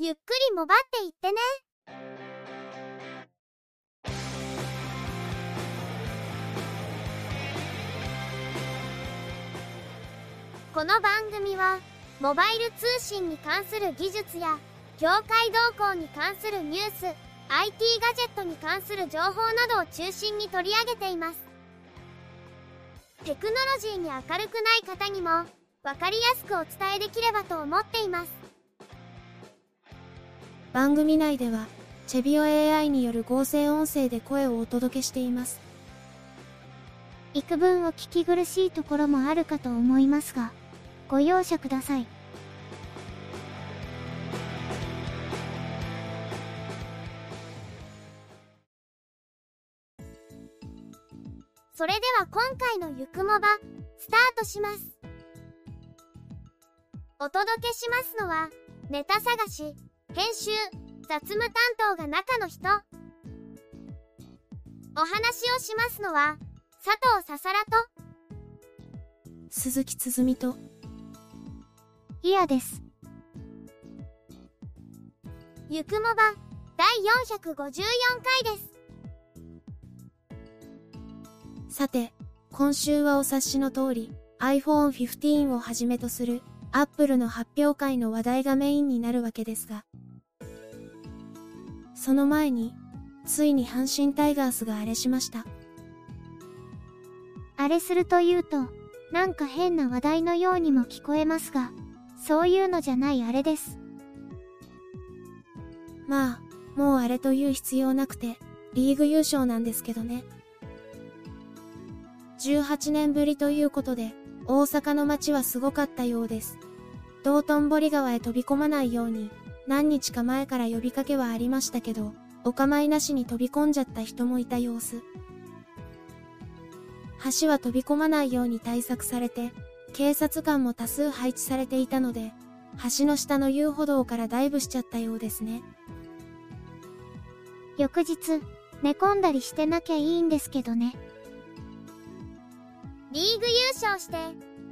ゆっくりもばっていってね。この番組は、モバイル通信に関する技術や、業界動向に関するニュース、IT ガジェットに関する情報などを中心に取り上げています。テクノロジーに明るくない方にも、わかりやすくお伝えできればと思っています。番組内では、チェビオ AI による合成音声で声をお届けしています。幾分お聞き苦しいところもあるかと思いますが、ご容赦ください。それでは今回のゆくもば、スタートします。お届けしますのは、ネタ探し、編集、雑務担当が中の人。お話をしますのは、佐藤ささらと、鈴木つづみと、いやです。ゆくもば、第454回です。さて、今週はお察しの通り、iPhone 15をはじめとする Apple の発表会の話題がメインになるわけですが、その前に、ついに阪神タイガースが荒れしました。荒れするというと、なんか変な話題のようにも聞こえますが、そういうのじゃないあれです。まあ、もうあれという必要なくて、リーグ優勝なんですけどね。18年ぶりということで、大阪の街はすごかったようです。道頓堀川へ飛び込まないように、何日か前から呼びかけはありましたけど、お構いなしに飛び込んじゃった人もいた様子。橋は飛び込まないように対策されて、警察官も多数配置されていたので、橋の下の遊歩道からダイブしちゃったようですね。翌日、寝込んだりしてなきゃいいんですけどね。リーグ優勝して、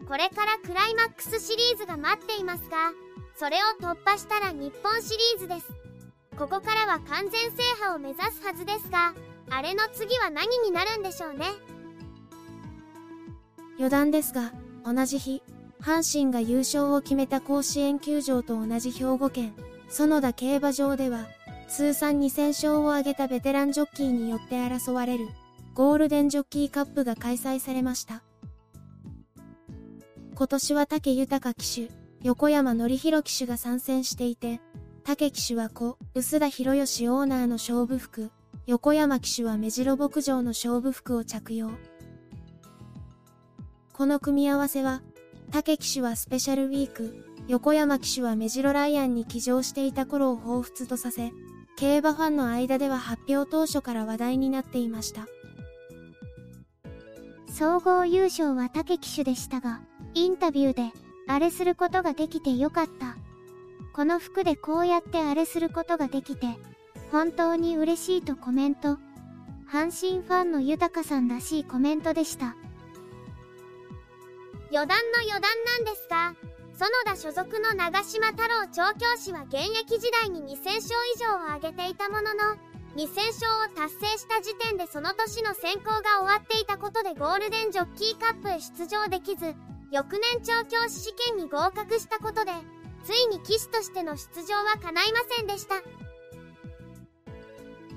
これからクライマックスシリーズが待っていますが、それを突破したら日本シリーズです。ここからは完全制覇を目指すはずですが、あれの次は何になるんでしょうね？余談ですが、同じ日、阪神が優勝を決めた甲子園球場と同じ兵庫県、園田競馬場では、通算2000勝を挙げたベテランジョッキーによって争われる、ゴールデンジョッキーカップが開催されました。今年は武豊騎手、横山則弘騎手が参戦していて、武騎手は子、薄田博義オーナーの勝負服、横山騎手は目白牧場の勝負服を着用。この組み合わせは、武騎手はスペシャルウィーク、横山騎手は目白ライアンに騎乗していた頃を彷彿とさせ、競馬ファンの間では発表当初から話題になっていました。総合優勝は武騎手でしたが、インタビューで、あれすることができてよかった。この服でこうやってあれすることができて、本当に嬉しいとコメント。阪神ファンの豊さんらしいコメントでした。余談の余談なんですが、園田所属の長島太郎調教師は現役時代に2000勝以上を挙げていたものの、2000勝を達成した時点でその年の選考が終わっていたことでゴールデンジョッキーカップへ出場できず、翌年調教師試験に合格したことで、ついに騎士としての出場は叶いませんでした。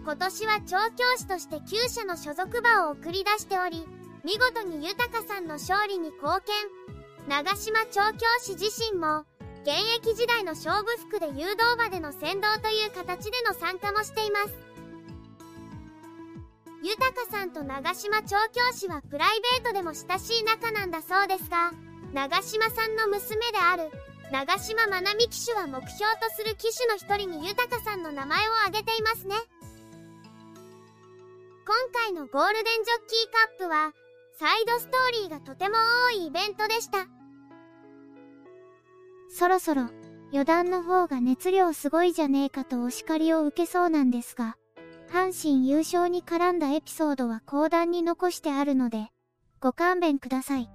今年は調教師として厩舎の所属馬を送り出しており、見事に豊さんの勝利に貢献。長島調教師自身も、現役時代の勝負服で誘導馬での先導という形での参加もしています。豊さんと長島調教師はプライベートでも親しい仲なんだそうですが、長島さんの娘である長島まなみ騎手は目標とする騎手の一人に豊さんの名前を挙げていますね。今回のゴールデンジョッキーカップは、サイドストーリーがとても多いイベントでした。そろそろ、余談の方が熱量すごいじゃねえかとお叱りを受けそうなんですが、阪神優勝に絡んだエピソードは講談に残してあるので、ご勘弁ください。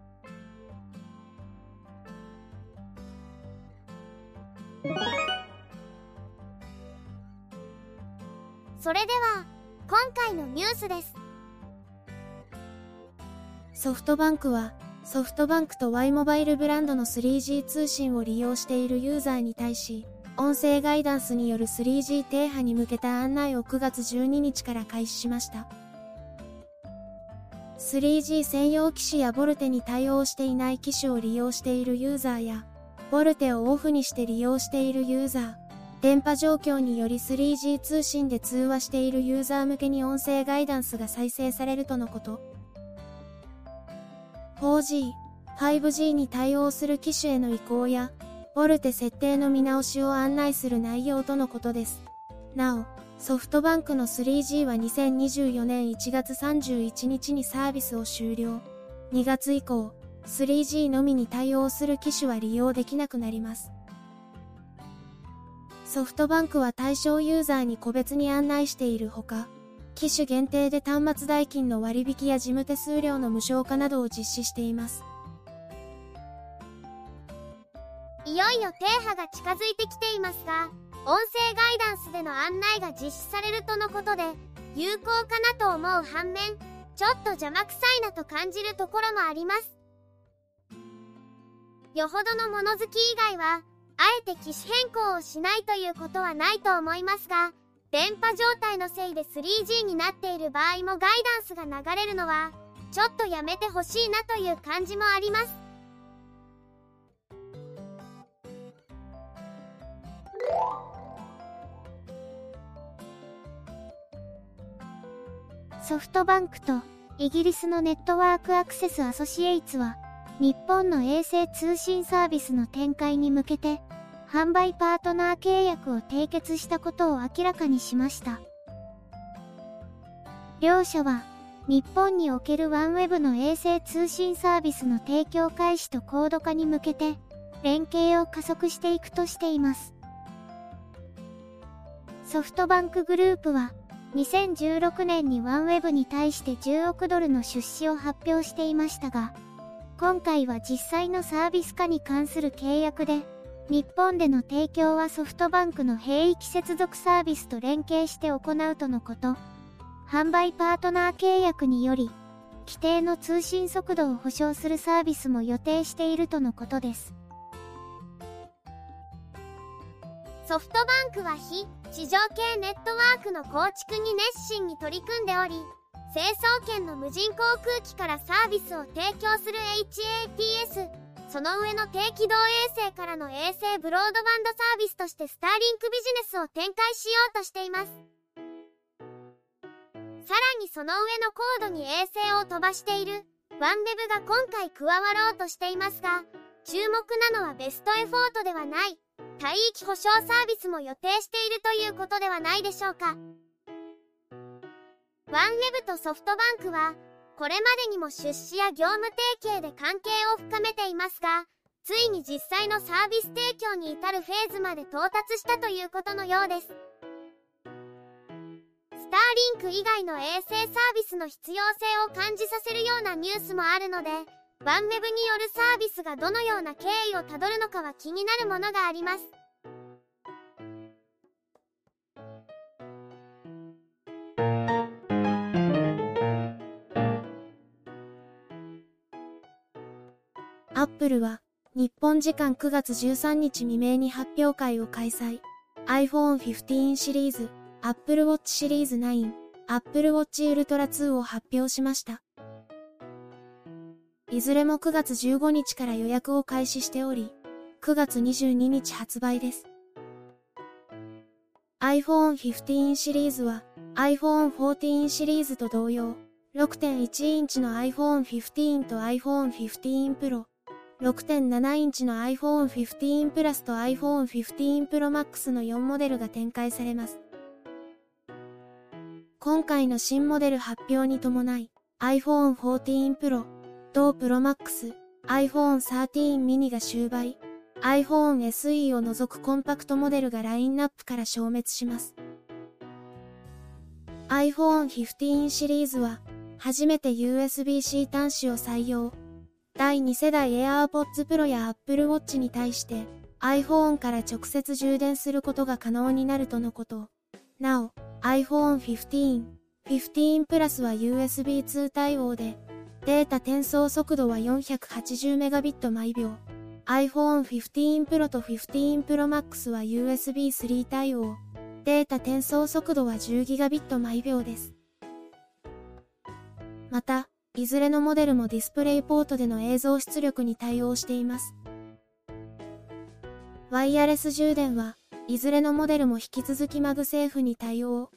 それでは、今回のニュースです。ソフトバンクは、ソフトバンクと Y モバイルブランドの 3G 通信を利用しているユーザーに対し、音声ガイダンスによる 3G 停波に向けた案内を9月12日から開始しました。3G 専用機種やボルテに対応していない機種を利用しているユーザーや、ボルテをオフにして利用しているユーザー、電波状況により 3G 通信で通話しているユーザー向けに音声ガイダンスが再生されるとのこと。4G、5G に対応する機種への移行や、ボルテ設定の見直しを案内する内容とのことです。なお、ソフトバンクの 3G は2024年1月31日にサービスを終了。2月以降、3G のみに対応する機種は利用できなくなります。ソフトバンクは対象ユーザーに個別に案内しているほか、機種限定で端末代金の割引や事務手数料の無償化などを実施しています。いよいよ停波が近づいてきていますが、音声ガイダンスでの案内が実施されるとのことで、有効かなと思う反面、ちょっと邪魔くさいなと感じるところもあります。よほどの物好き以外は、あえて機種変更をしないということはないと思いますが、電波状態のせいで 3G になっている場合もガイダンスが流れるのは、ちょっとやめてほしいなという感じもあります。ソフトバンクとイギリスのネットワークアクセスアソシエイツは日本の衛星通信サービスの展開に向けて販売パートナー契約を締結したことを明らかにしました。両社は日本におけるワンウェブの衛星通信サービスの提供開始と高度化に向けて連携を加速していくとしています。ソフトバンクグループは2016年にワンウェブに対して10億ドルの出資を発表していましたが、今回は実際のサービス化に関する契約で、日本での提供はソフトバンクの兵域接続サービスと連携して行うとのこと。販売パートナー契約により、規定の通信速度を保証するサービスも予定しているとのことです。ソフトバンクは非地上系ネットワークの構築に熱心に取り組んでおり、成層圏の無人航空機からサービスを提供する HATS、その上の低軌道衛星からの衛星ブロードバンドサービスとしてスターリンクビジネスを展開しようとしています。さらにその上の高度に衛星を飛ばしているワンデブが今回加わろうとしていますが、注目なのはベストエフォートではない。帯域保証サービスも予定しているということではないでしょうか。ワンウェブとソフトバンクは、これまでにも出資や業務提携で関係を深めていますが、ついに実際のサービス提供に至るフェーズまで到達したということのようです。スターリンク以外の衛星サービスの必要性を感じさせるようなニュースもあるので、ワンウェブによるサービスがどのような経緯をたどるのかは気になるものがあります。アップルは日本時間9月13日未明に発表会を開催。iPhone 15シリーズ、Apple Watch シリーズ9、Apple Watch Ultra 2を発表しました。いずれも9月15日から予約を開始しており、9月22日発売です。iPhone 15シリーズは iPhone 14シリーズと同様、6.1インチの iPhone 15と iPhone 15 Pro、6.7インチの iPhone 15 Plus と iPhone 15 Pro Max の4モデルが展開されます。今回の新モデル発表に伴い、iPhone 14 Pro、同 Pro Max、iPhone 13 mini が終売、iPhone SE を除くコンパクトモデルがラインナップから消滅します。iPhone 15シリーズは、初めて USB-C 端子を採用。第2世代 AirPods Pro や Apple Watch に対して iPhone から直接充電することが可能になるとのこと。なお、iPhone 15、15 Plus は USB 2対応で、データ転送速度は 480Mbit 毎秒。iPhone 15 Pro と15 Pro Max は USB 3対応。データ転送速度は 10GB 毎秒です。また、いずれのモデルもディスプレイポートでの映像出力に対応しています。ワイヤレス充電はいずれのモデルも引き続き MagSafe に対応。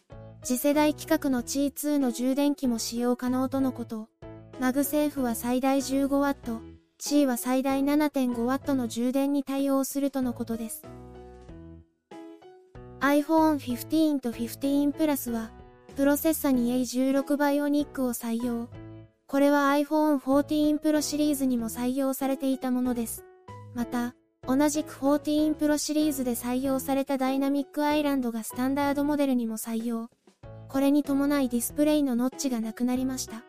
次世代規格の C2 の充電器も使用可能とのこと。 MagSafe は最大 15W、C は最大 7.5W の充電に対応するとのことです。iPhone 15と15 Plus は、プロセッサに A16 Bionic を採用。これは iPhone 14 Pro シリーズにも採用されていたものです。また、同じく14 Pro シリーズで採用されたダイナミックアイランドがスタンダードモデルにも採用。これに伴いディスプレイのノッチがなくなりました。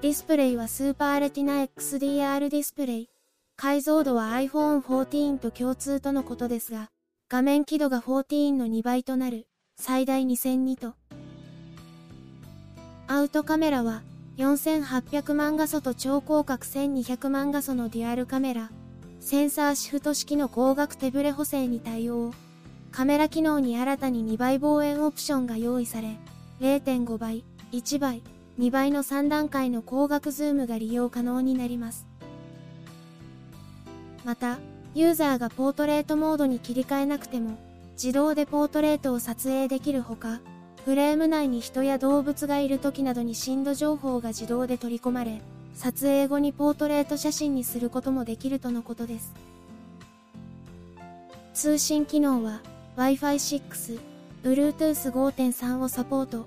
ディスプレイはスーパーレティナ XDR ディスプレイ。解像度は iPhone 14と共通とのことですが、画面輝度が14の2倍となる、最大2002と。アウトカメラは、4800万画素と超広角1200万画素のデュアルカメラ、センサーシフト式の光学手ブレ補正に対応。カメラ機能に新たに2倍望遠オプションが用意され、0.5倍、1倍、2倍の3段階の光学ズームが利用可能になります。また、ユーザーがポートレートモードに切り替えなくても、自動でポートレートを撮影できるほか、フレーム内に人や動物がいる時などに震度情報が自動で取り込まれ、撮影後にポートレート写真にすることもできるとのことです。通信機能は Wi-Fi 6、Bluetooth 5.3をサポート。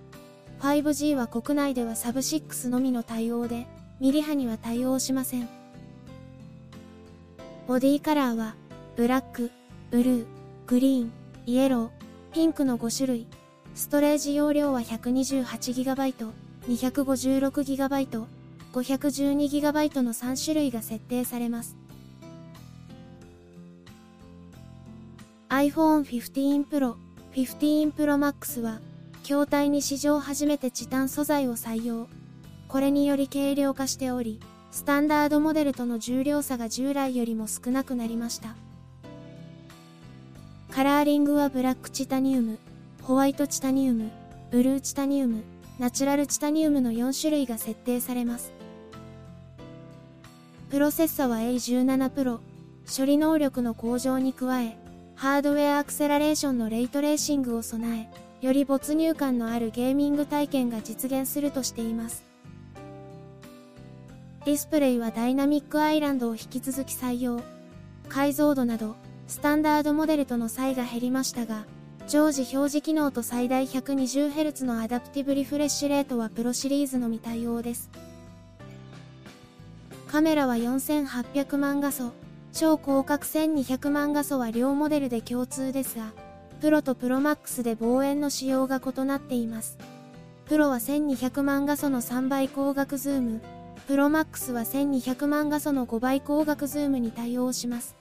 5G は国内ではサブ6のみの対応で、ミリ波には対応しません。ボディカラーは、ブラック、ブルー、グリーン、イエロー、ピンクの5種類。ストレージ容量は 128GB、256GB、512GB の3種類が設定されます。iPhone 15 Pro、15 Pro Max は、筐体に史上初めてチタン素材を採用。これにより軽量化しており、スタンダードモデルとの重量差が従来よりも少なくなりました。カラーリングはブラックチタニウム、ホワイトチタニウム、ブルーチタニウム、ナチュラルチタニウムの4種類が設定されます。プロセッサは A17 プロ、処理能力の向上に加え、ハードウェアアクセラレーションのレイトレーシングを備え、より没入感のあるゲーミング体験が実現するとしています。ディスプレイはダイナミックアイランドを引き続き採用。解像度など、スタンダードモデルとの差異が減りましたが、常時表示機能と最大 120Hz のアダプティブリフレッシュレートはプロシリーズのみ対応です。カメラは4800万画素、超広角1200万画素は両モデルで共通ですが、プロと Pro Max で望遠の仕様が異なっています。プロは1200万画素の3倍光学ズーム、Pro Max は1200万画素の5倍光学ズームに対応します。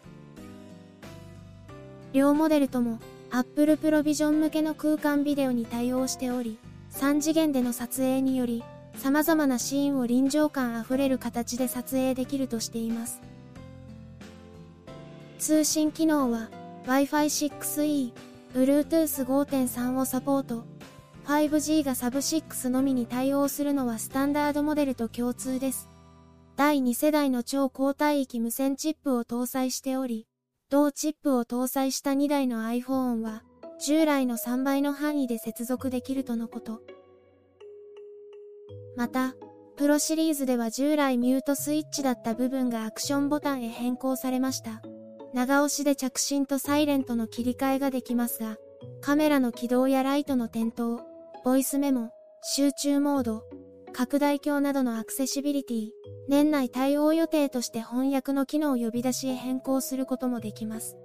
両モデルとも Apple Pro Vision 向けの空間ビデオに対応しており、3次元での撮影により、様々なシーンを臨場感あふれる形で撮影できるとしています。通信機能は Wi-Fi 6E、Bluetooth 5.3をサポート。5G がサブ6のみに対応するのはスタンダードモデルと共通です。第2世代の超高帯域無線チップを搭載しており、同チップを搭載した2台の iPhone は、従来の3倍の範囲で接続できるとのこと。また、プロシリーズでは従来ミュートスイッチだった部分がアクションボタンへ変更されました。長押しで着信とサイレントの切り替えができますが、カメラの起動やライトの点灯、ボイスメモ、集中モード、拡大鏡などのアクセシビリティ、年内対応予定として翻訳の機能を呼び出しへ変更することもできます。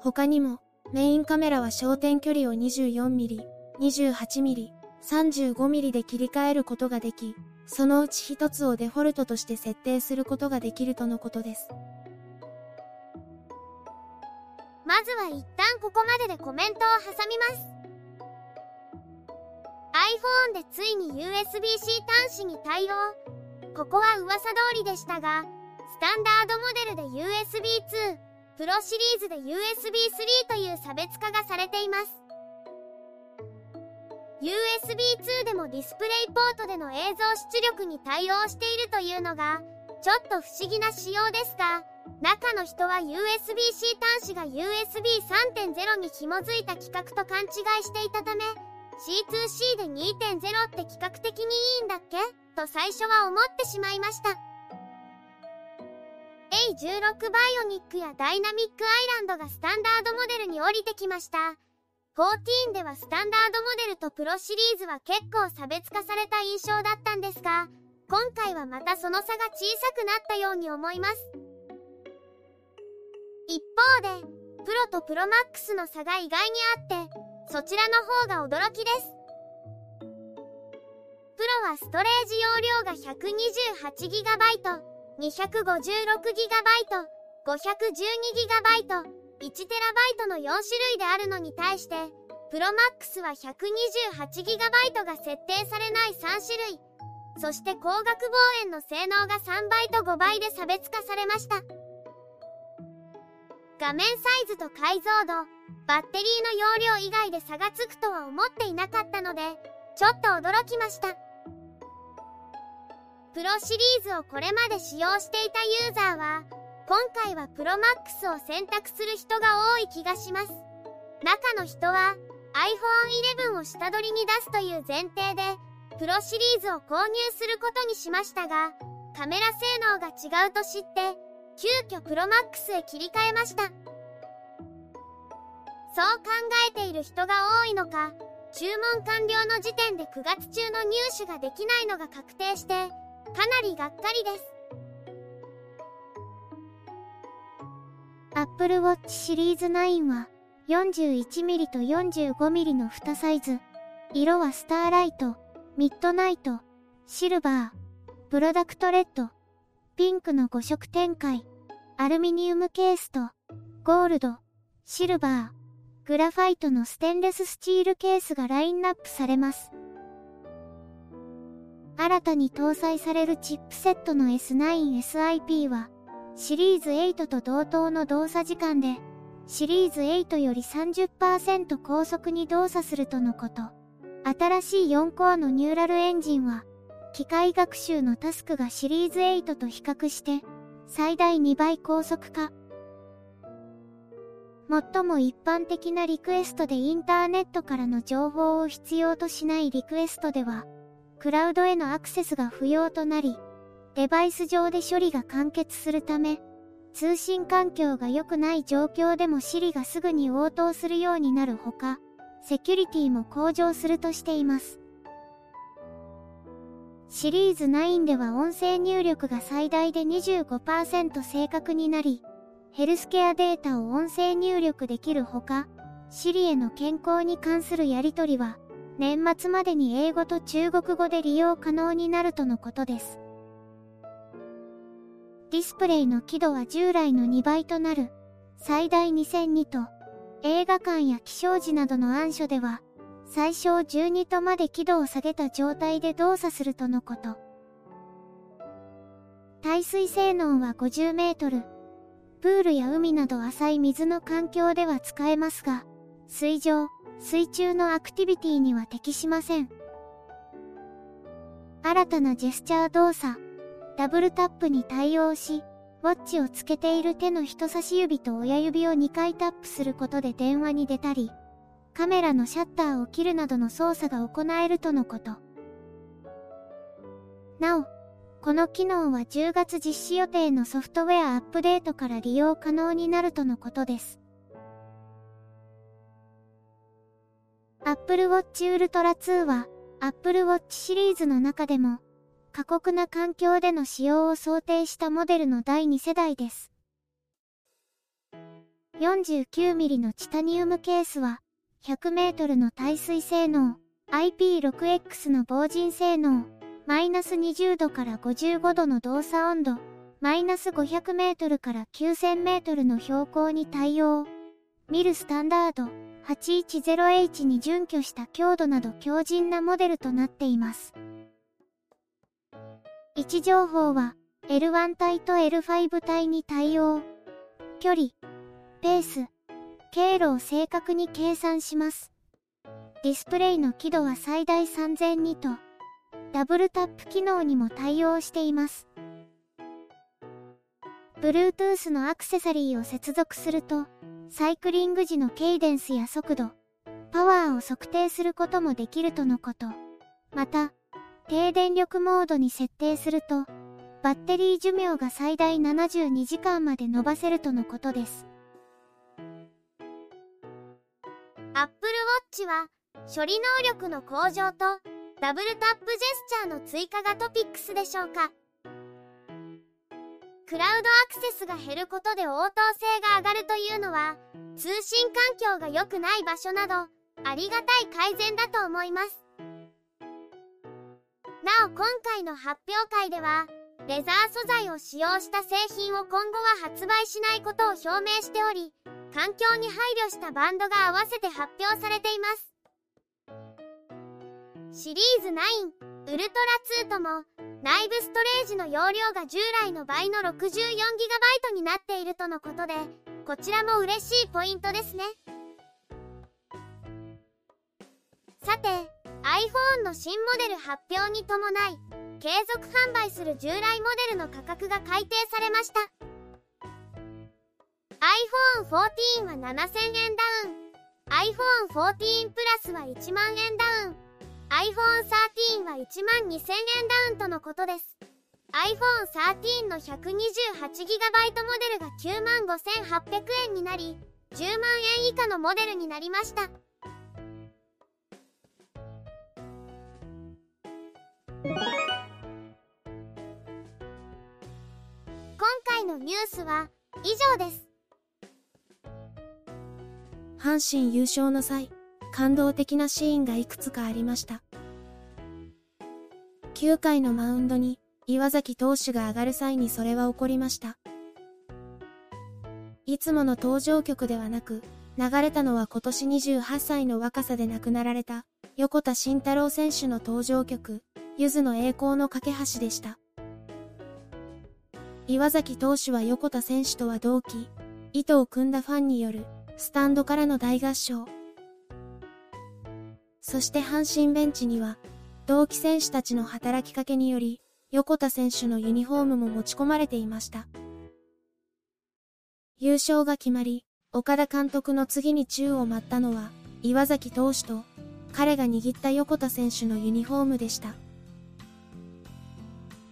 他にも、メインカメラは焦点距離を 24mm、28mm、35mm で切り替えることができ、そのうち一つをデフォルトとして設定することができるとのことです。ままずは一旦ここまででコメントを挟みます iPhone でついに USB-C 端子に対応。ここは噂通りでしたがスタンダードモデルで USB2 プロシリーズで USB3 という差別化がされています。USB2 でもディスプレイポートでの映像出力に対応しているというのがちょっと不思議な仕様ですが中の人は USB-C 端子が USB3.0 に紐づいた規格と勘違いしていたため C2C で2.0って規格的にいいんだっけ？と最初は思ってしまいました。A16 バイオニックやダイナミックアイランドがスタンダードモデルに降りてきました。14ではスタンダードモデルとプロシリーズは結構差別化された印象だったんですが今回はまたその差が小さくなったように思います。一方でプロとプロマックスの差が意外にあってそちらの方が驚きです。プロはストレージ容量が 128GB 256GB 512GB 1TB の4種類であるのに対してプロマックスは 128GB が設定されない3種類そして光学望遠の性能が3倍と5倍で差別化されました。画面サイズと解像度バッテリーの容量以外で差がつくとは思っていなかったのでちょっと驚きました。プロシリーズをこれまで使用していたユーザーは今回はプロマックスを選択する人が多い気がします。中の人は iPhone 11を下取りに出すという前提でプロシリーズを購入することにしましたがカメラ性能が違うと知って急遽プロマックスへ切り替えました。そう考えている人が多いのか注文完了の時点で9月中の入手ができないのが確定してかなりがっかりです。Apple Watch シリーズ9は 41mm と 45mm の2サイズ。色はスターライトミッドナイトシルバープロダクトレッドピンクの5色展開アルミニウムケースとゴールドシルバー。グラファイトのステンレススチールケースがラインナップされます新たに搭載されるチップセットの S9 SiP はシリーズ8と同等の動作時間で、シリーズ8より30%高速に動作するとのこと。新しい4コアのニューラルエンジンは、機械学習のタスクがシリーズ8と比較して、最大2倍高速化。最も一般的なリクエストでインターネットからの情報を必要としないリクエストでは、クラウドへのアクセスが不要となり、デバイス上で処理が完結するため、通信環境が良くない状況でも Siri がすぐに応答するようになるほか、セキュリティも向上するとしています。シリーズ9では音声入力が最大で25%正確になり、ヘルスケアデータを音声入力できるほか、Siri への健康に関するやり取りは、年末までに英語と中国語で利用可能になるとのことです。ディスプレイの輝度は従来の2倍となる最大2002と映画館や気象時などの暗所では最小12とまで輝度を下げた状態で動作するとのこと。耐水性能は50メートル。プールや海など浅い水の環境では使えますが、水上、水中のアクティビティには適しません。新たなジェスチャー動作、ダブルタップに対応し、ウォッチをつけている手の人差し指と親指を2回タップすることで電話に出たり、カメラのシャッターを切るなどの操作が行えるとのこと。なお、この機能は10月実施予定のソフトウェアアップデートから利用可能になるとのことです。Apple Watch Ultra 2は Apple Watch シリーズの中でも過酷な環境での使用を想定したモデルの第2世代です。49mm のチタニウムケースは、100m の耐水性能、IP6X の防塵性能、マイナス20度から55度の動作温度、マイナス 500m から 9000m の標高に対応、ミルスタンダード 810H に準拠した強度など強靭なモデルとなっています。位置情報は L1 体と L5 体に対応。距離、ペース、経路を正確に計算します。ディスプレイの輝度は最大3002と、ダブルタップ機能にも対応しています。Bluetooth のアクセサリーを接続すると、サイクリング時のケイデンスや速度、パワーを測定することもできるとのこと。また、低電力モードに設定すると、バッテリー寿命が最大72時間まで伸ばせるとのことです。Apple Watch は、処理能力の向上と、ダブルタップジェスチャーの追加がトピックスでしょうか。クラウドアクセスが減ることで応答性が上がるというのは、通信環境が良くない場所など、ありがたい改善だと思います。なお今回の発表会では、レザー素材を使用した製品を今後は発売しないことを表明しており、環境に配慮したバンドが合わせて発表されています。シリーズ9、ウルトラ2とも、内部ストレージの容量が従来の倍の 64GB になっているとのことで、こちらも嬉しいポイントですね。さて、iPhone の新モデル発表に伴い、継続販売する従来モデルの価格が改定されました。iPhone 14は7000円ダウン。iPhone 14 Plus は1万円ダウン。iPhone 13は1万2000円ダウンとのことです。iPhone 13の 128GB モデルが9万5800円になり、10万円以下のモデルになりました。今回のニュースは以上です。阪神優勝の際、感動的なシーンがいくつかありました。9回のマウンドに岩崎投手が上がる際にそれは起こりました。いつもの登場曲ではなく、流れたのは今年28歳の若さで亡くなられた横田慎太郎選手の登場曲、ゆずの栄光の架け橋でした。岩崎投手は横田選手とは同期、糸を組んだファンによるスタンドからの大合唱。そして阪神ベンチには、同期選手たちの働きかけにより、横田選手のユニフォームも持ち込まれていました。優勝が決まり、岡田監督の次に宙を舞ったのは、岩崎投手と、彼が握った横田選手のユニフォームでした。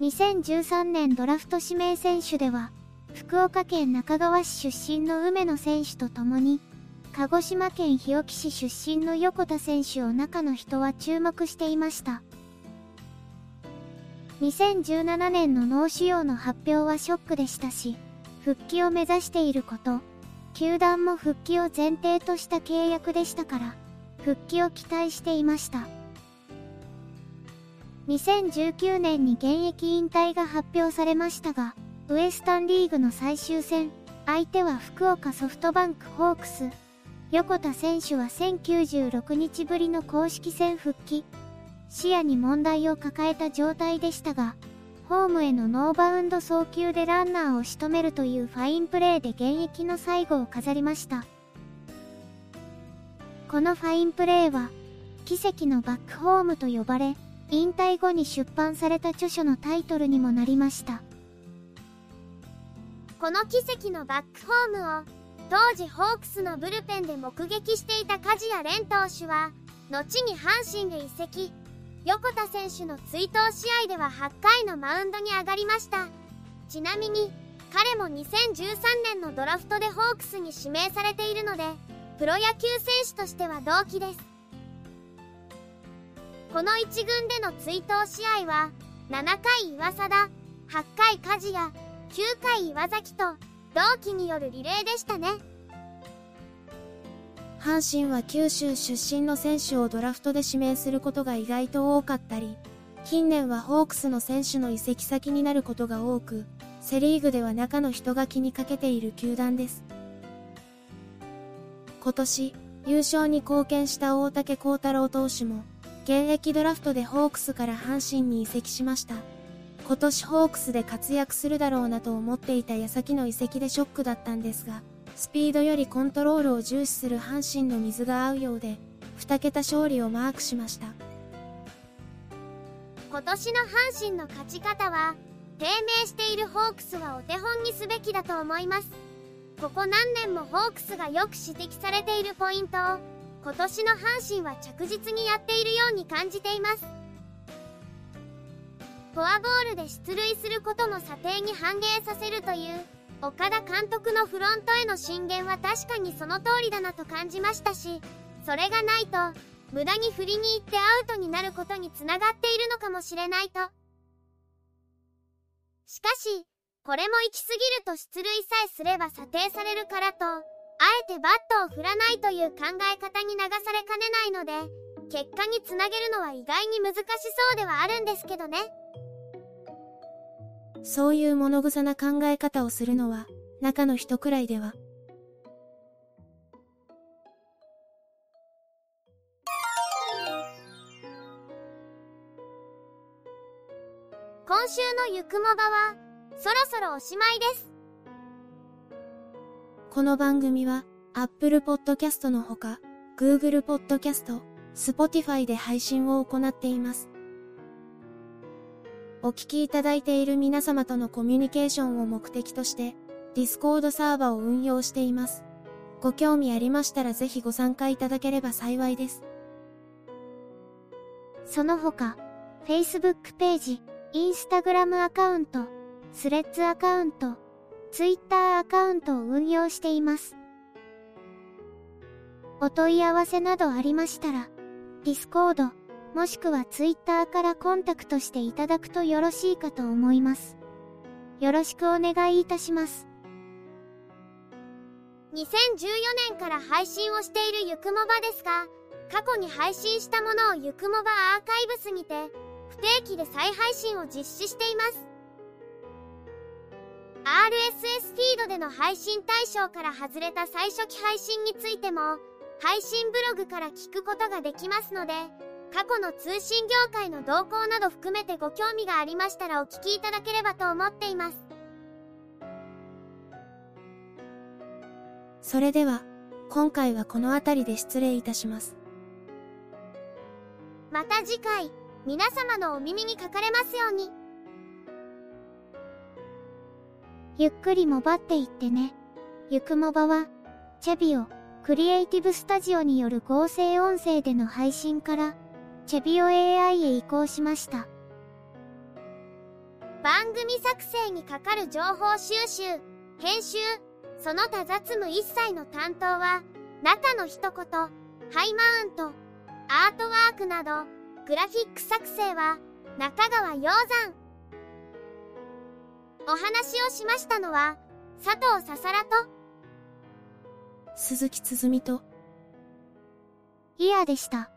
2013年ドラフト指名選手では、福岡県中川市出身の梅野選手と共に、鹿児島県日置市出身の横田選手を中の人は注目していました。2017年の脳腫瘍の発表はショックでしたし、復帰を目指していること、球団も復帰を前提とした契約でしたから、復帰を期待していました。2019年に現役引退が発表されましたが、ウエスタンリーグの最終戦、相手は福岡ソフトバンクホークス。横田選手は1096日ぶりの公式戦復帰。視野に問題を抱えた状態でしたが、ホームへのノーバウンド送球でランナーを仕留めるというファインプレーで現役の最後を飾りました。このファインプレーは、奇跡のバックホームと呼ばれ、引退後に出版された著書のタイトルにもなりました。この奇跡のバックホームを、当時ホークスのブルペンで目撃していた梶谷蓮投手は、後に阪神で移籍。横田選手の追悼試合では8回のマウンドに上がりました。ちなみに、彼も2013年のドラフトでホークスに指名されているので、プロ野球選手としては同期です。この1軍での追悼試合は、7回岩貞、8回梶谷、9回岩崎と、同期によるリレーでしたね。阪神は九州出身の選手をドラフトで指名することが意外と多かったり、近年はホークスの選手の移籍先になることが多く、セリーグでは中の人が気にかけている球団です。今年、優勝に貢献した大竹幸太郎投手も、現役ドラフトでホークスから阪神に移籍しました。今年ホークスで活躍するだろうなと思っていた矢先の移籍でショックだったんですが、スピードよりコントロールを重視する阪神の水が合うようで、2桁勝利をマークしました。今年の阪神の勝ち方は、低迷しているホークスはお手本にすべきだと思います。ここ何年もホークスがよく指摘されているポイントを、今年の阪神は着実にやっているように感じています。フォアボールで出塁することも査定に反映させるという岡田監督のフロントへの進言は確かにその通りだなと感じましたしそれがないと無駄に振りに行ってアウトになることにつながっているのかもしれないとしかしこれも行き過ぎると出塁さえすれば査定されるからとあえてバットを振らないという考え方に流されかねないので結果につなげるのは意外に難しそうではあるんですけどね。そういう物臭な考え方をするのは、中の人くらいでは。今週のゆくもばは、そろそろおしまいです。この番組は、Apple Podcast のほか、Google Podcast、Spotify で配信を行っています。お聞きいただいている皆様とのコミュニケーションを目的として、Discord サーバーを運用しています。ご興味ありましたらぜひご参加いただければ幸いです。その他、Facebook ページ、Instagram アカウント、スレッズアカウント、Twitter アカウントを運用しています。お問い合わせなどありましたら、Discord、もしくは Twitter からコンタクトしていただくとよろしいかと思います。よろしくお願いいたします。2014年から配信をしているゆくもばですが、過去に配信したものをゆくもばアーカイブスにて、不定期で再配信を実施しています。RSS フィードでの配信対象から外れた最初期配信についても、配信ブログから聞くことができますので、過去の通信業界の動向など含めてご興味がありましたらお聞きいただければと思っています。それでは、今回はこの辺りで失礼いたします。また次回、皆様のお耳にかかれますように。ゆっくりもばっていってね。ゆくもばは、チェビオ、クリエイティブスタジオによる合成音声での配信から、チェビオ AI へ移行しました。番組作成にかかる情報収集、編集、その他雑務一切の担当は、中の一言、ハイマウント、アートワークなど、グラフィック作成は、中川洋山。お話をしましたのは、佐藤ささらと、鈴木つづみと、イヤでした。